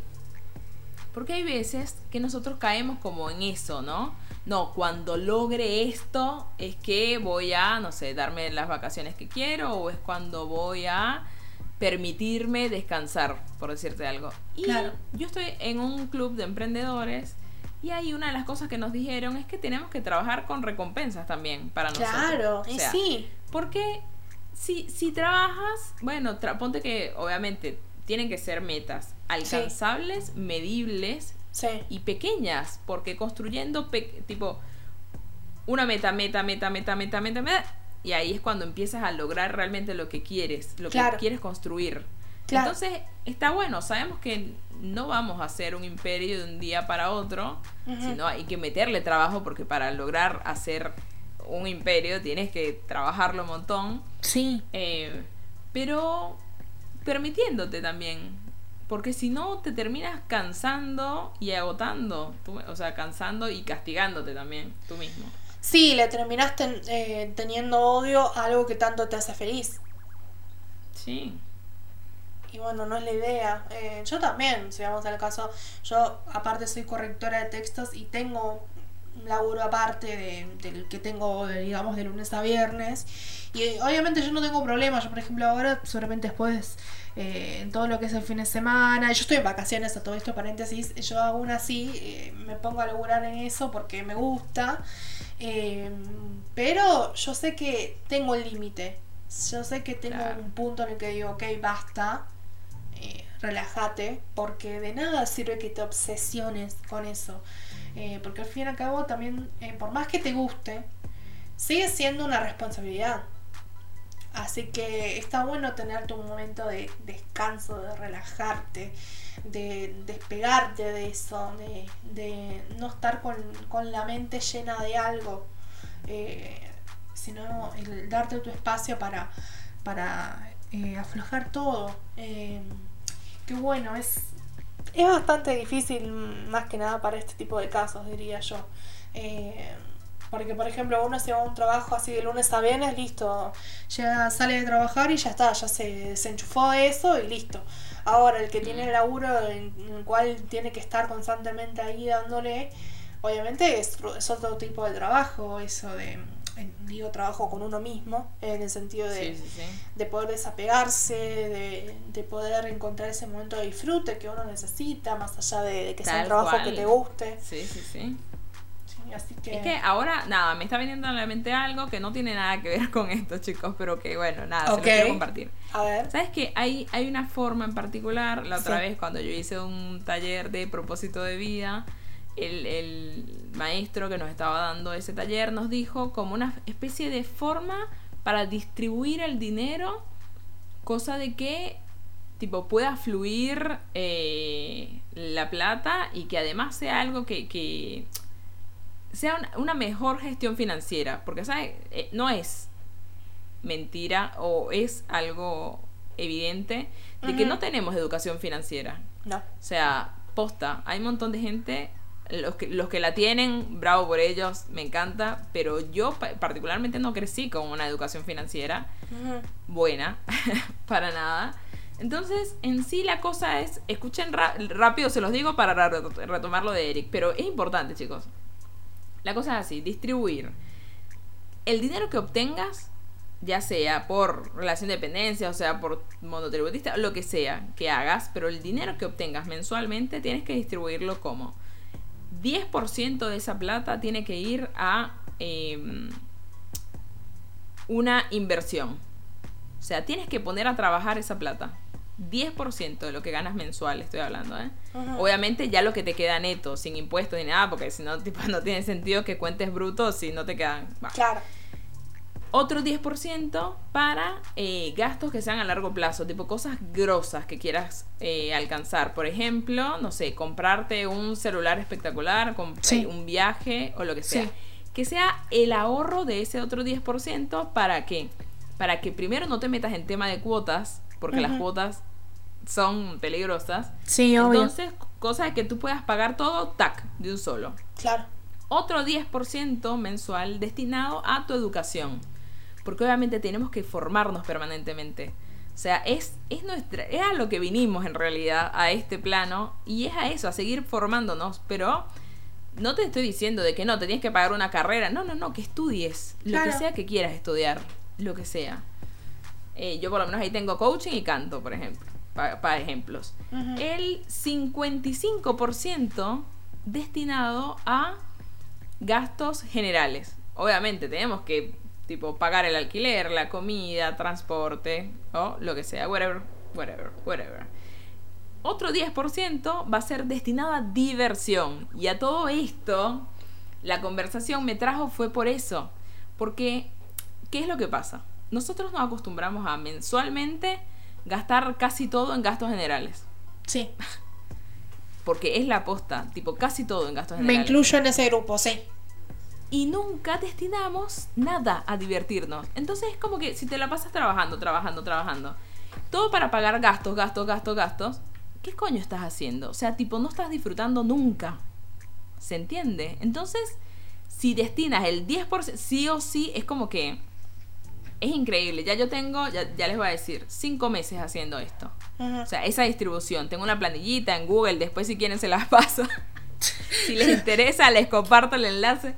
Porque hay veces que nosotros caemos como en eso, ¿no? No, cuando logre esto es que voy a, no sé, darme las vacaciones que quiero o es cuando voy a permitirme descansar, por decirte algo. Y Claro. yo estoy en un club de emprendedores y ahí una de las cosas que nos dijeron es que tenemos que trabajar con recompensas también para nosotros. Claro, O y sea, sí. Porque si, si trabajas, bueno, tra- ponte que obviamente tienen que ser metas alcanzables, medibles Sí. y pequeñas, porque construyendo pe- tipo una meta, meta, meta, meta, meta, meta, meta, y ahí es cuando empiezas a lograr realmente lo que quieres, lo Claro. que quieres construir. Claro. Entonces, está bueno, sabemos que no vamos a hacer un imperio de un día para otro, sino hay que meterle trabajo porque para lograr hacer un imperio tienes que trabajarlo un montón, Sí. eh, pero permitiéndote también, porque si no te terminas cansando y agotando, tú- o sea, cansando y castigándote también tú mismo. Sí, le terminás ten- eh, teniendo odio a algo que tanto te hace feliz. Sí, Y bueno, no es la idea. Eh, yo también, si vamos al caso, yo aparte soy correctora de textos y tengo un laburo aparte de- del que tengo, de, digamos, de lunes a viernes. Y eh, obviamente yo no tengo problema. Yo, por ejemplo, ahora, seguramente después, eh, en todo lo que es el fin de semana, yo estoy en vacaciones a todo esto, paréntesis, yo aún así eh, me pongo a laburar en eso porque me gusta. Eh, pero yo sé que tengo el límite. Yo sé que tengo Claro. un punto en el que digo, ok, basta eh, relájate, porque de nada sirve que te obsesiones con eso. Eh, porque al fin y al cabo también, eh, por más que te guste, sigue siendo una responsabilidad. Así que está bueno tenerte un momento de descanso, de relajarte, de despegarte de eso, de, no estar con, con la mente llena de algo, eh, sino darte tu espacio para, para aflojar todo. Que bueno, es, es bastante difícil mm, más que nada para este tipo de casos, diría yo. Eh, porque, por ejemplo, uno se va a un trabajo así de lunes a viernes, listo, ya sale de trabajar y ya está, ya se desenchufó de eso y listo. Ahora, el que tiene el laburo en, el cual tiene que estar constantemente ahí dándole, obviamente es, es otro tipo de trabajo, eso de, digo, trabajo con uno mismo, en el sentido de, sí, sí, sí. de poder desapegarse, de, de poder encontrar ese momento de disfrute que uno necesita, más allá de, de que sea un Tal trabajo cual. que te guste. Sí, sí, sí. Sí, así que, Es que ahora, nada, me está viniendo a la mente algo que no tiene nada que ver con esto, chicos, pero que bueno, nada, Ok. se lo quiero compartir. a ver, ¿Sabes qué? Hay, hay una forma en particular, la otra vez cuando yo hice un taller de propósito de vida, el, el- maestro que nos estaba dando ese taller nos dijo como una especie de forma para distribuir el dinero, cosa de que tipo pueda fluir eh, la plata y que además sea algo que, que sea una, una mejor gestión financiera, porque ¿sabes? Eh, no es mentira o es algo evidente de que no tenemos educación financiera. No. O sea, posta, hay un montón de gente, los que, los que la tienen, bravo por ellos, me encanta, pero yo pa- particularmente no crecí con una educación financiera buena, para nada. Entonces, en sí la cosa es, escuchen rápido, se los digo para ra- retomar lo de Eric, pero es importante, chicos. La cosa es así, distribuir el dinero que obtengas, ya sea por relación de dependencia, o sea, por monotributista, lo que sea que hagas, pero el dinero que obtengas mensualmente tienes que distribuirlo como 10% de esa plata tiene que ir a em, una inversión. O sea, tienes que poner a trabajar esa plata. 10% de lo que ganas mensual, estoy hablando, ¿eh? Obviamente ya lo que te queda neto, sin impuestos ni nada, porque si no, tipo, no tiene sentido que cuentes brutos si no te quedan... Claro. Otro 10% para eh, gastos que sean a largo plazo, tipo cosas grosas que quieras eh, alcanzar. Por ejemplo, no sé, comprarte un celular espectacular, Sí. eh, un viaje o lo que sea. Sí. Que sea el ahorro de ese otro 10% para qué? Para que primero no te metas en tema de cuotas, porque las cuotas son peligrosas. Sí, obvio. Entonces, cosa de que tú puedas pagar todo, tac, de un solo claro. otro 10% mensual destinado a tu educación. Porque obviamente tenemos que formarnos permanentemente. O sea, es, es, nuestra, es a lo que vinimos en realidad a este plano y es a eso, a seguir formándonos. Pero no te estoy diciendo de que no, te tienes que pagar una carrera. No, no, no, que estudies lo que sea que quieras estudiar, lo que sea. Eh, yo por lo menos ahí tengo coaching y canto, por ejemplo, para ejemplos. El 55% destinado a gastos generales. Obviamente tenemos que tipo pagar el alquiler, la comida, transporte o lo que sea, whatever, whatever, whatever. Otro 10% va a ser destinado a diversión. Y a todo esto, la conversación me trajo fue por eso. Porque, ¿qué es lo que pasa? Nosotros nos acostumbramos a mensualmente gastar casi todo en gastos generales. Sí. Porque es la aposta, tipo casi todo en gastos Me generales. incluyo en ese grupo, sí. Y nunca destinamos nada a divertirnos. Entonces es como que si te la pasas trabajando, trabajando, trabajando, todo para pagar gastos, gastos, gastos, gastos, ¿qué coño estás haciendo? O sea, tipo, no estás disfrutando nunca. ¿Se entiende? Entonces, si destinas el 10%, sí o sí, es como que es increíble. Ya yo tengo, ya, ya les voy a decir, cinco meses haciendo esto. O sea, esa distribución. Tengo una planillita en Google, después si quieren se las paso. si les interesa, les comparto el enlace.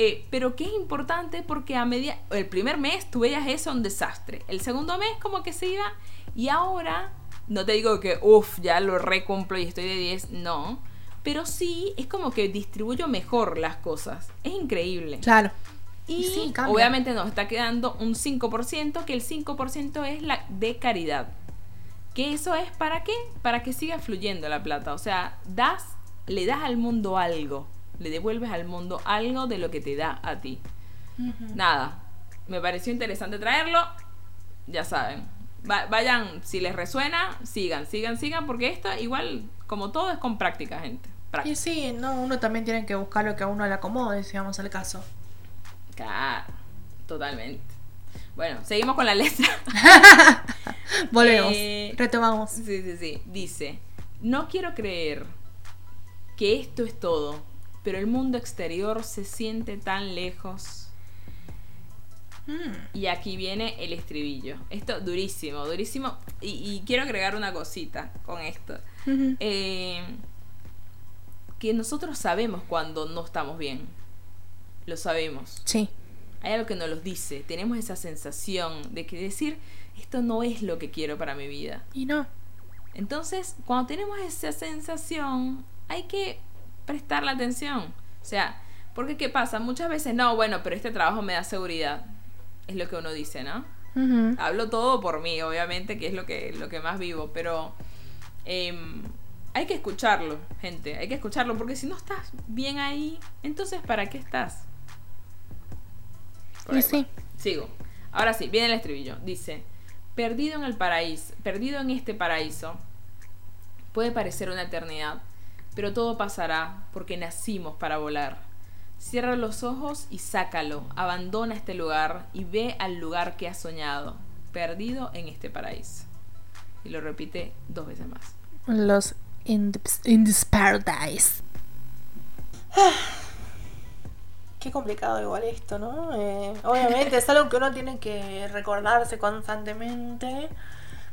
Eh, pero que es importante porque a medida. El primer mes tú veías eso un desastre. El segundo mes, como que se iba. Y ahora, no te digo que, uff, ya lo recomplo y estoy de 10. No. Pero sí, es como que distribuyo mejor las cosas. Es increíble. Claro. Y Sí, obviamente nos está quedando un 5%, que el 5% es la de caridad. Que eso es para qué? Para que siga fluyendo la plata. O sea, das, le das al mundo algo. Le devuelves al mundo algo de lo que te da a ti. Nada. Me pareció interesante traerlo. Ya saben. Va- vayan, si les resuena, sigan, sigan, sigan, porque esto igual, como todo, es con práctica, gente. Práctica. Y sí, no, uno también tiene que buscar lo que a uno le acomode, si vamos al caso. Claro, totalmente. Bueno, seguimos con la letra. Volvemos. Eh, Retomamos. Sí, sí, sí. Dice, no quiero creer que esto es todo, pero el mundo exterior se siente tan lejos. Mm, Y aquí viene el estribillo. Esto durísimo, durísimo. Y, y quiero agregar una cosita con esto. Eh, que nosotros sabemos cuando no estamos bien. Lo sabemos. Sí. Hay algo que nos los dice. Tenemos esa sensación de que decir, esto no es lo que quiero para mi vida. Y no. Entonces, cuando tenemos esa sensación, hay que prestarle atención. O sea, porque ¿qué pasa? Muchas veces, no, bueno, pero este trabajo me da seguridad. Es lo que uno dice, ¿no? Hablo todo por mí, obviamente, que es lo que, lo que más vivo, pero em, hay que escucharlo, gente. Hay que escucharlo porque si no estás bien ahí, entonces ¿para qué estás? Por Y ahí sí. Sigo. Ahora sí, viene el estribillo. Dice, perdido en el paraíso, perdido en este paraíso, puede parecer una eternidad, pero todo pasará porque nacimos para volar. Cierra los ojos y sácalo, abandona este lugar y ve al lugar que has soñado, perdido en este paraíso. Y lo repite dos veces más. Los in, this- in this paradise. Qué complicado igual esto, ¿no? Eh, obviamente es algo que uno tiene que recordarse constantemente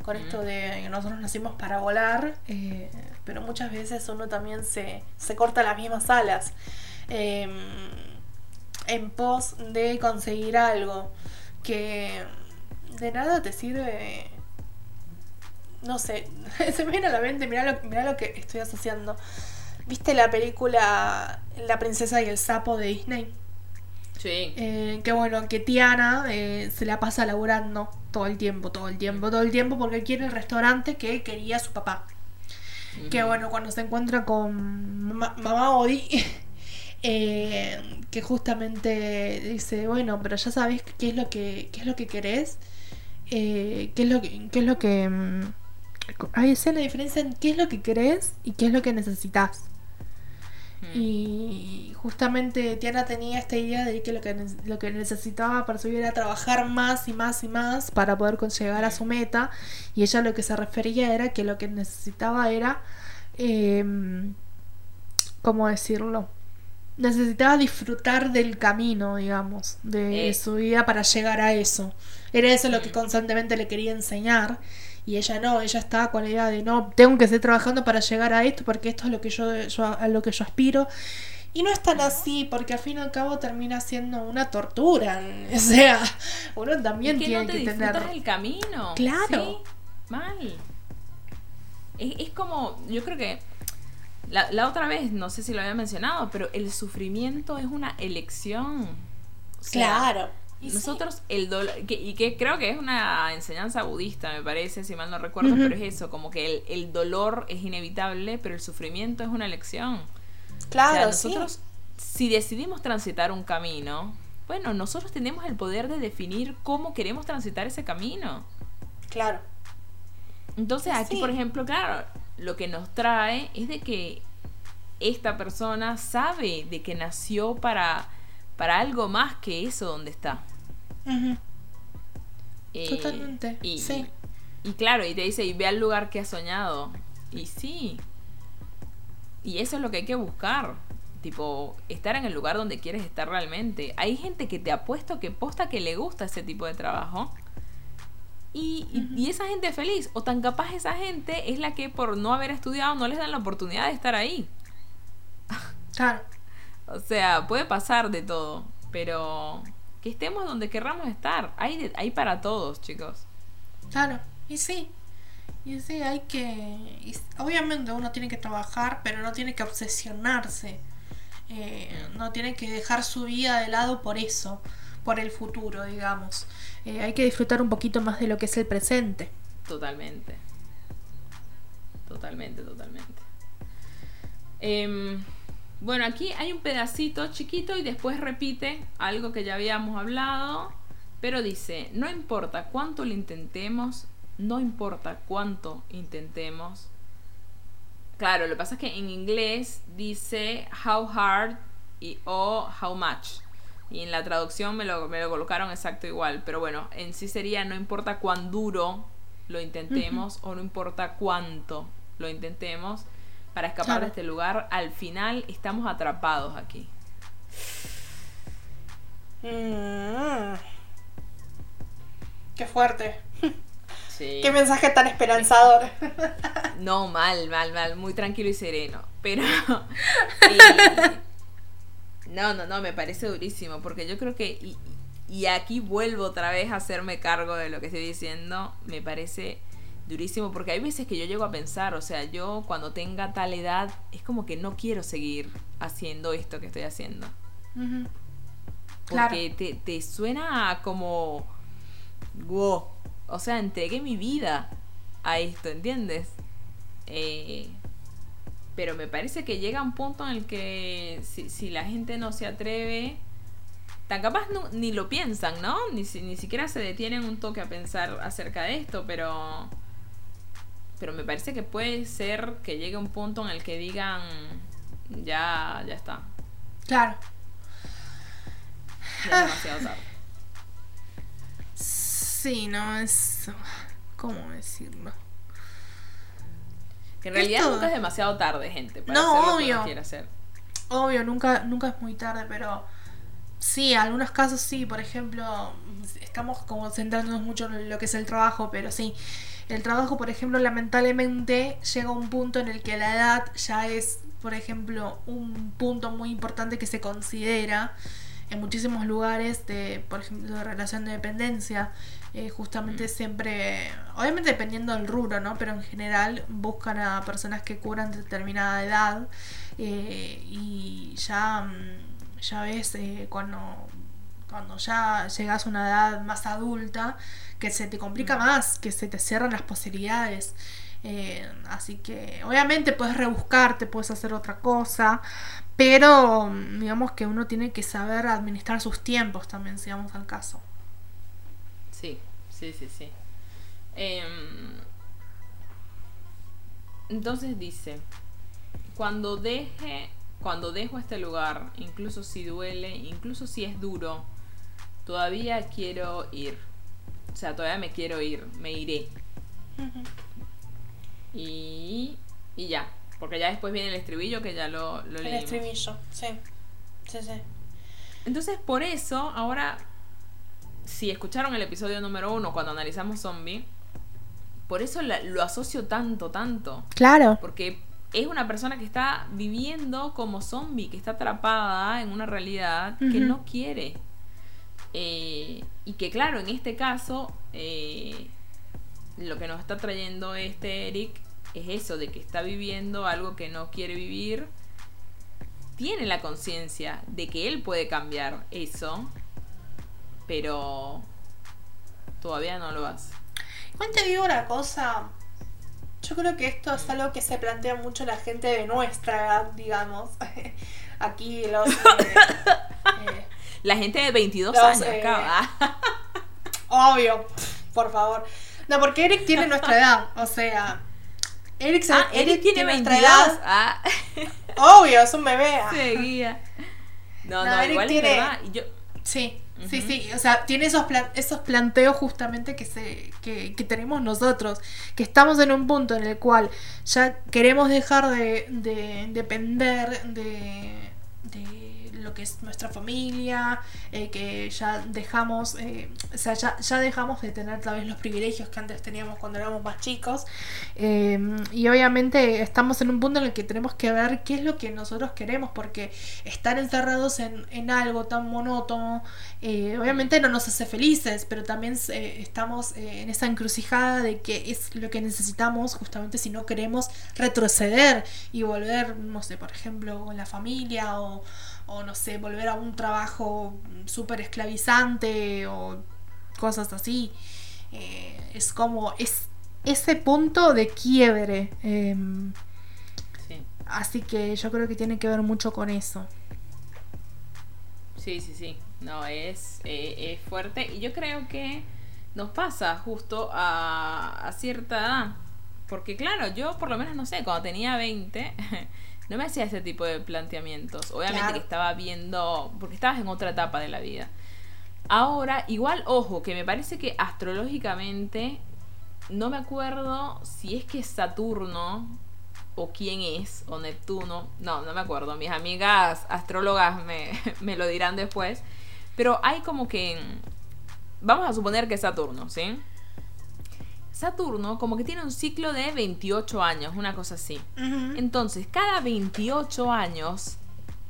con esto de que nosotros nacimos para volar, eh, pero muchas veces uno también se, se corta las mismas alas eh, en pos de conseguir algo que de nada te sirve no sé, se me viene a la mente, mirá lo, mirá lo que estoy asociando. ¿Viste la película La princesa y el sapo de Disney? Sí. Eh, que bueno, que Tiana eh, se la pasa laburando todo el tiempo, todo el tiempo, todo el tiempo porque quiere el restaurante que quería su papá. Que bueno, cuando se encuentra con ma- mamá Odi, eh, que justamente dice, bueno, pero ya sabes qué es lo que, qué es lo que querés, qué es lo que, qué es lo que mm, hay escena diferencia en qué es lo que querés y qué es lo que necesitas. Mm. Y justamente Tiana tenía esta idea de que lo que, lo que necesitaba para subir era trabajar más y más y más para poder llegar a su meta. Y ella lo que se refería era que lo que necesitaba era, em, ¿cómo decirlo? Necesitaba disfrutar del camino, digamos, de Eh. su vida para llegar a eso. Era eso lo que constantemente le quería enseñar. Y ella no, ella estaba con la idea de no, tengo que seguir trabajando para llegar a esto, porque esto es lo que yo, yo- a lo que yo aspiro. Y no es tan así, porque al fin y al cabo termina siendo una tortura. O sea, uno también que tiene no te que tener. el camino. Claro. Sí, mal. Es, es como, yo creo que la, la otra vez, no sé si lo había mencionado, pero el sufrimiento es una elección. O sea, Y sí. Nosotros, el dolor, que- y que creo que es una enseñanza budista, me parece, si mal no recuerdo, pero es eso, como que el, el dolor es inevitable, pero el sufrimiento es una elección. Claro, o sea, nosotros, si decidimos transitar un camino, bueno, nosotros tenemos el poder de definir cómo queremos transitar ese camino. sí. Claro. Entonces, aquí, Sí. por ejemplo, claro, lo que nos trae es de que esta persona sabe de que nació para, para algo más que eso donde está. Eh, Totalmente, Y, sí. y claro, y te dice, y ve al lugar que has soñado. Y sí. Y eso es lo que hay que buscar. Tipo, estar en el lugar donde quieres estar realmente. Hay gente que te apuesto que posta que le gusta ese tipo de trabajo. Y, y- y esa gente feliz. O tan capaz esa gente es la que por no haber estudiado no les dan la oportunidad de estar ahí. Claro. O sea, puede pasar de todo. Pero que estemos donde querramos estar. Hay, de- hay para todos, chicos. Claro, y sí. Y sí, hay que. obviamente uno tiene que trabajar, pero no tiene que obsesionarse. Eh, no tiene que dejar su vida de lado por eso, por el futuro, digamos. Eh, hay que disfrutar un poquito más de lo que es el presente. Totalmente. Totalmente, totalmente. Em, bueno, aquí hay un pedacito chiquito y después repite algo que ya habíamos hablado, pero dice, no importa cuánto lo intentemos, no importa cuánto intentemos. Claro, lo que pasa es que en inglés dice how hard y o how much. Y en la traducción me lo, me lo colocaron exacto igual. Pero bueno, en sí sería no importa cuán duro lo intentemos o no importa cuánto lo intentemos para escapar Claro. de este lugar, al final estamos atrapados aquí. Mm. Qué fuerte. Sí. Qué mensaje tan esperanzador. No, mal, mal, mal, muy tranquilo y sereno. Pero. y- no, no, no, me parece durísimo. Porque yo creo que. Y, y aquí vuelvo otra vez a hacerme cargo de lo que estoy diciendo. Me parece durísimo. Porque hay veces que yo llego a pensar, o sea, yo cuando tenga tal edad, es como que no quiero seguir haciendo esto que estoy haciendo. Claro. Porque te, te suena como. Wow. O sea, entregué mi vida a esto, ¿entiendes? Eh, pero me parece que llega un punto en el que si, si la gente no se atreve, tan capaz no, ni lo piensan, ¿no? Ni, si- ni siquiera se detienen un toque a pensar acerca de esto, pero... Pero me parece que puede ser que llegue un punto en el que digan, ya, ya está, Claro. ya demasiado tarde. Sí, no es. ¿Cómo decirlo? Que en realidad Esto- nunca es demasiado tarde, gente, para No, hacer lo que obvio. uno quiere hacer. Obvio, nunca, nunca es muy tarde, pero sí, en algunos casos sí. Por ejemplo, estamos como centrándonos mucho en lo que es el trabajo, pero sí. El trabajo, por ejemplo, lamentablemente llega a un punto en el que la edad ya es, por ejemplo, un punto muy importante que se considera en muchísimos lugares de, por ejemplo, de relación de dependencia. Eh, justamente siempre, obviamente dependiendo del rubro, ¿no? Pero en general buscan a personas que cubran determinada edad eh, y ya, mm, ya ves eh, cuando, cuando ya llegas a una edad más adulta que se te complica más, que se te cierran las posibilidades. Así que obviamente puedes rebuscarte, puedes hacer otra cosa, pero mm, digamos que uno tiene que saber administrar sus tiempos también, si vamos al caso. Sí, sí, sí, sí. Em, entonces dice, cuando deje, cuando dejo este lugar, incluso si duele, incluso si es duro, todavía quiero ir. O sea, todavía me quiero ir, me iré. Y, y ya, porque ya después viene el estribillo que ya lo, lo El leímos. estribillo, sí. Sí, sí. Entonces, por eso, ahora, si escucharon el episodio número uno cuando analizamos Zombie, por eso la- lo asocio tanto, tanto. Claro. Porque es una persona que está viviendo como zombie, que está atrapada en una realidad que no quiere. Eh, y que claro, en este caso, eh, lo que nos está trayendo este Eric es eso, de que está viviendo algo que no quiere vivir. Tiene la conciencia de que él puede cambiar eso, pero todavía no lo hace. Igual te digo una cosa. Yo creo que esto es algo que se plantea mucho la gente de nuestra edad, digamos. Aquí los... eh, eh, La gente de 22 Los, años, eh, acá, ¿ah? obvio, por favor. No, porque Eric tiene nuestra edad. O sea... Eric, se- Ah, Eric tiene nuestra 22. edad. Ah, Obvio, es un bebé. seguía. No, no, No, Eric igual tiene- es verdad. Yo, Sí, sí, sí. O sea, tiene esos, plan- esos planteos justamente que, se, que, que tenemos nosotros. Que estamos en un punto en el cual ya queremos dejar de, de depender de, de lo que es nuestra familia, eh, que ya dejamos, eh, o sea, ya, ya dejamos de tener tal vez los privilegios que antes teníamos cuando éramos más chicos. Eh, y obviamente estamos en un punto en el que tenemos que ver qué es lo que nosotros queremos, porque estar encerrados en, en algo tan monótono, obviamente no nos hace felices, pero también estamos en esa encrucijada de que es lo que necesitamos justamente si no queremos retroceder y volver, no sé, por ejemplo, con la familia o, o no sé, volver a un trabajo súper esclavizante o cosas así. Eh, es como, es ese punto de quiebre. em, sí, así que yo creo que tiene que ver mucho con eso. sí, sí, sí. No, es, eh, es fuerte. Y yo creo que nos pasa justo a, a cierta edad. Porque claro, yo por lo menos no sé, cuando tenía 20, no me hacía ese tipo de planteamientos. Obviamente Claro. que estaba viendo, porque estabas en otra etapa de la vida. Ahora, igual, ojo, que me parece que astrológicamente, no me acuerdo si es que Saturno o quién es, o Neptuno, no, no me acuerdo, mis amigas astrólogas me, me lo dirán después, pero hay como que, vamos a suponer que es Saturno, ¿sí? Saturno como que tiene un ciclo de 28 años, una cosa así. Entonces, cada 28 años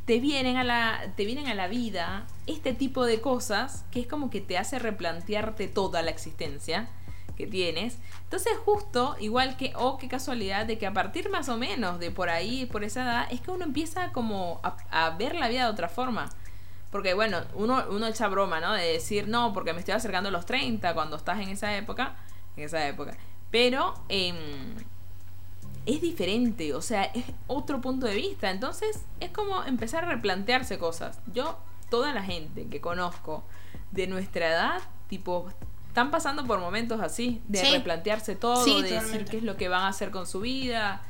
te vienen a la te vienen a la vida este tipo de cosas que es como que te hace replantearte toda la existencia que tienes. Entonces, justo igual que oh, qué casualidad de que a partir más o menos de por ahí, por esa edad, es que uno empieza como a, a ver la vida de otra forma. Porque bueno, uno, uno echa broma, ¿no? De decir, no, porque me estoy acercando a los 30 cuando estás en esa época. En esa época. Pero em, es diferente, o sea, es otro punto de vista. Entonces es como empezar a replantearse cosas. Yo, toda la gente que conozco de nuestra edad, tipo, están pasando por momentos así, de Sí. replantearse todo, Sí, de decir qué es lo que van a hacer con su vida.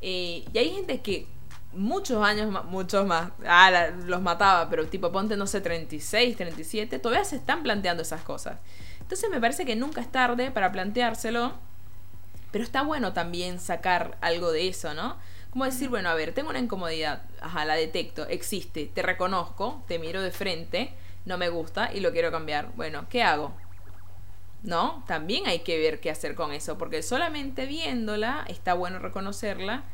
Eh, y hay gente que muchos años más, muchos más, ah, la- los mataba, pero tipo, ponte, no sé, 36, 37, todavía se están planteando esas cosas. Entonces me parece que nunca es tarde para planteárselo, pero está bueno también sacar algo de eso, ¿no? Como decir, bueno, a ver, tengo una incomodidad, ajá, la detecto, existe, te reconozco, te miro de frente, no me gusta y lo quiero cambiar. Bueno, ¿qué hago? ¿No? También hay que ver qué hacer con eso, porque solamente viéndola está bueno reconocerla,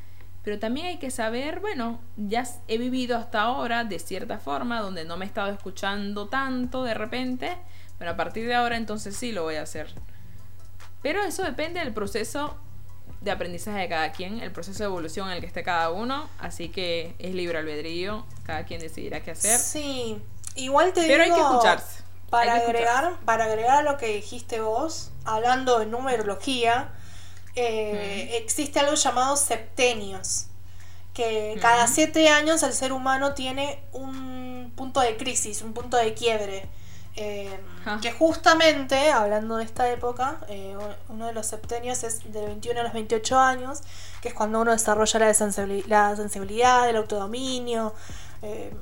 pero también hay que saber, bueno, ya he vivido hasta ahora de cierta forma, donde no me he estado escuchando tanto de repente, pero a partir de ahora entonces sí lo voy a hacer. Pero eso depende del proceso de aprendizaje de cada quien, el proceso de evolución en el que esté cada uno, así que es libre albedrío, cada quien decidirá qué hacer. Sí, igual te Pero hay digo, que escucharse. Para hay que agregar, para agregar a lo que dijiste vos, hablando de numerología, eh, existe algo llamado septenios, que cada siete años el ser humano tiene un punto de crisis, un punto de quiebre. Eh, Ah. que justamente, hablando de esta época, eh, uno de los septenios es del 21 a los 28 años, que es cuando uno desarrolla la, sensibili- la sensibilidad, el autodominio, eh,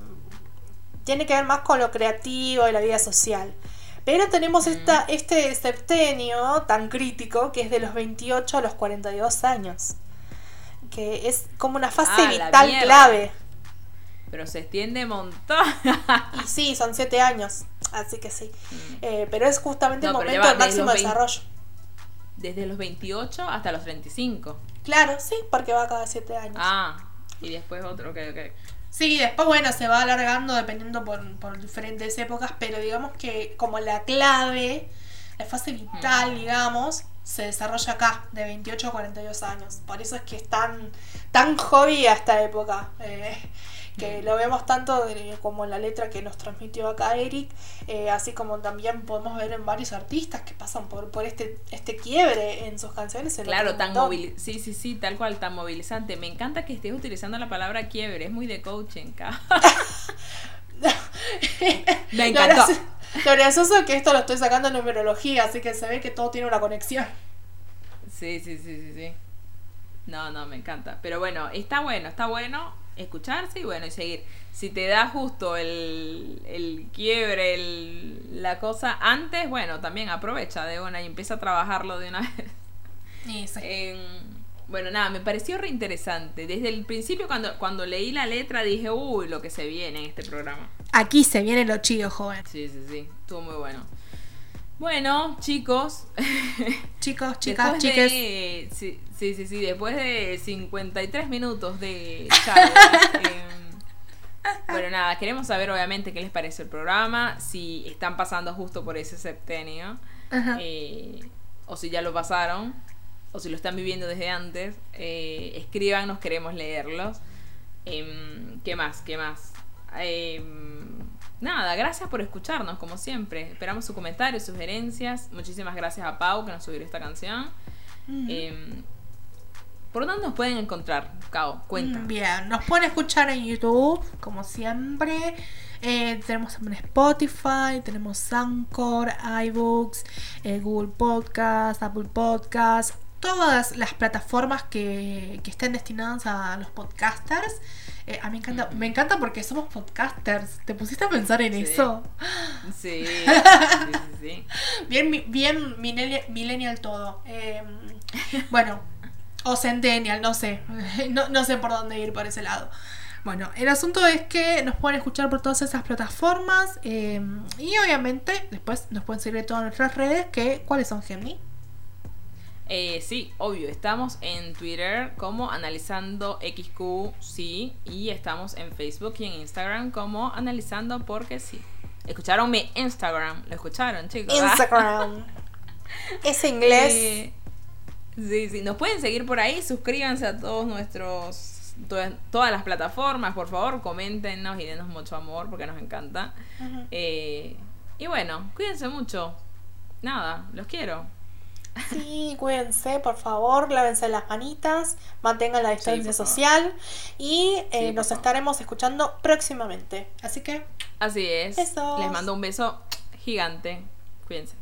tiene que ver más con lo creativo y la vida social. Pero tenemos esta, este septenio tan crítico que es de los 28 a los 42 años. Que es como una fase Ah, vital clave. Pero se extiende un montón. Y sí, son 7 años. Así que sí. Eh, pero es justamente Mm. No, el momento del máximo los 20. desarrollo. Desde los 28 hasta los 35. Claro, sí, porque va cada 7 años. Ah, y después otro, ok, ok. Sí, después, bueno, se va alargando dependiendo por, por diferentes épocas, pero digamos que como la clave, la fase vital, digamos, se desarrolla acá, de 28 a 42 años. Por eso es que es tan, tan hobby a esta época. eh, que lo vemos tanto de- como en la letra que nos transmitió acá Eric, eh, así como también podemos ver en varios artistas que pasan por, por este, este quiebre en sus canciones. Claro, tan montón. movil sí, sí, sí, tal cual, tan movilizante. Me encanta que estés utilizando la palabra quiebre, es muy de coaching. Me encantó. Lo gracioso es que esto lo estoy sacando en numerología, así que se ve que todo tiene una conexión. Sí, sí, sí, sí, sí. No, no, me encanta. Pero bueno, está bueno, está bueno escucharse y bueno, y seguir. Si te da justo el, el quiebre, el- la cosa antes, bueno, también aprovecha de una y empieza a trabajarlo de una vez. Sí. Bueno, nada, me pareció reinteresante. Desde el principio, cuando, cuando leí la letra, dije, uy, lo que se viene en este programa. Aquí se viene lo chido, joven. Sí, sí, sí, estuvo muy bueno. Bueno, chicos, Chicos, chicas, de- sí, sí, sí, sí, después de 53 minutos de charla. em, bueno, nada, queremos saber obviamente qué les pareció el programa, si están pasando justo por ese septenio, Ajá. eh, o si ya lo pasaron, o si lo están viviendo desde antes. Eh, escríbanos, queremos leerlos. Em, ¿Qué más? ¿Qué más? Nada, gracias por escucharnos, como siempre. Esperamos sus comentarios, sugerencias. Muchísimas gracias a Pau que nos subió esta canción. Em, ¿Por dónde nos pueden encontrar, Cao? Cuenta. Bien, nos pueden escuchar en YouTube, como siempre. Eh, tenemos también Spotify, tenemos Anchor, iBooks, eh, Google Podcast, Apple Podcast, todas las plataformas que, que estén destinadas a los podcasters. Eh, a mí me encanta, me encanta porque somos podcasters. ¿Te pusiste a pensar en Sí. eso? Sí, sí, sí, sí. Bien, bien millennial, millennial todo. Eh, bueno, o centennial, no sé. No, no sé por dónde ir por ese lado. Bueno, el asunto es que nos pueden escuchar por todas esas plataformas. eh, y obviamente después nos pueden seguir en todas nuestras redes. Que, ¿Cuáles son, Gemini? Eh, sí, obvio, estamos en Twitter como analizando XQ, sí, y estamos en Facebook y en Instagram como analizando porque sí. ¿Escucharon mi Instagram? ¿Lo escucharon, chicos? Instagram. es inglés. Eh, sí, sí, nos pueden seguir por ahí, suscríbanse a todos nuestros todas, todas las plataformas, por favor, coméntenos y denos mucho amor porque nos encanta. Eh, y bueno, cuídense mucho. Nada, los quiero. Sí, cuídense, por favor, lávense las manitas, mantengan la distancia social y eh, nos estaremos escuchando próximamente. Así que... Así es. Les mando un beso gigante. Cuídense.